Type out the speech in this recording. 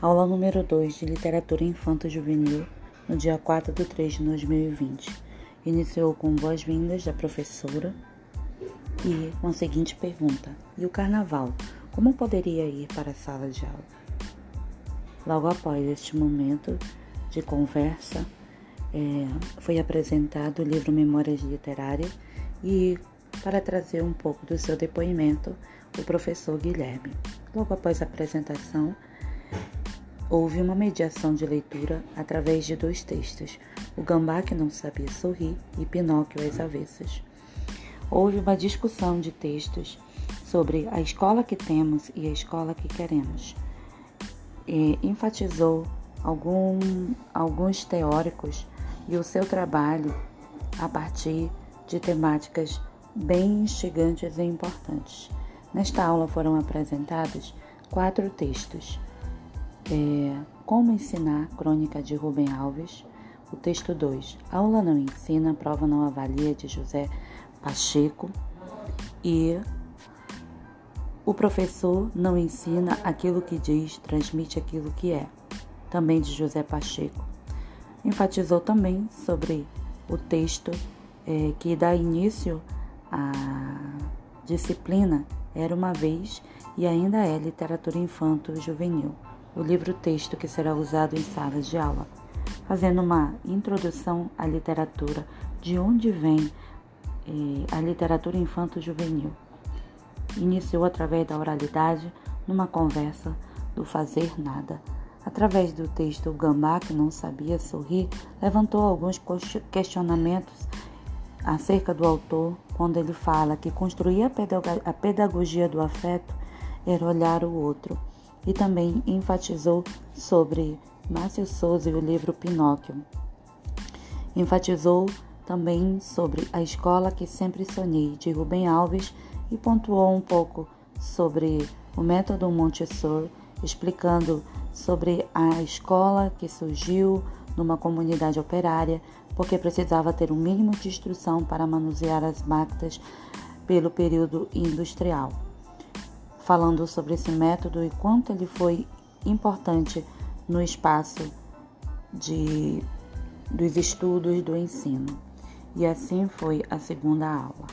Aula número 2 de Literatura Infanto-Juvenil, no dia 4 de 3 de 2020. Iniciou com boas-vindas da professora e com a seguinte pergunta: E o carnaval? Como poderia ir para a sala de aula? Logo após este momento de conversa, é, foi apresentado o livro Memórias Literárias e, para trazer um pouco do seu depoimento, o professor Guilherme. Logo após a apresentação, Houve uma mediação de leitura através de dois textos, O Gambá que não sabia sorrir e Pinóquio às avessas. Houve uma discussão de textos sobre a escola que temos e a escola que queremos. E enfatizou algum, alguns teóricos e o seu trabalho a partir de temáticas bem instigantes e importantes. Nesta aula foram apresentados quatro textos é, Como ensinar, crônica de Rubem Alves. O texto 2, Aula não ensina, prova não avalia, de José Pacheco. E o professor não ensina aquilo que diz, transmite aquilo que é, também de José Pacheco. Enfatizou também sobre o texto é, que dá início à disciplina Era uma vez e ainda é literatura infanto-juvenil o livro-texto que será usado em salas de aula, fazendo uma introdução à literatura, de onde vem eh, a literatura infanto-juvenil. Iniciou através da oralidade, numa conversa do fazer nada. Através do texto O Gambá, que não sabia sorrir, levantou alguns questionamentos acerca do autor quando ele fala que construir a pedagogia do afeto era olhar o outro e também enfatizou sobre Márcio Souza e o livro Pinóquio. Enfatizou também sobre A Escola que Sempre Sonhei, de Rubem Alves, e pontuou um pouco sobre o método Montessori, explicando sobre a escola que surgiu numa comunidade operária, porque precisava ter um mínimo de instrução para manusear as máquinas pelo período industrial falando sobre esse método e quanto ele foi importante no espaço de, dos estudos do ensino. E assim foi a segunda aula.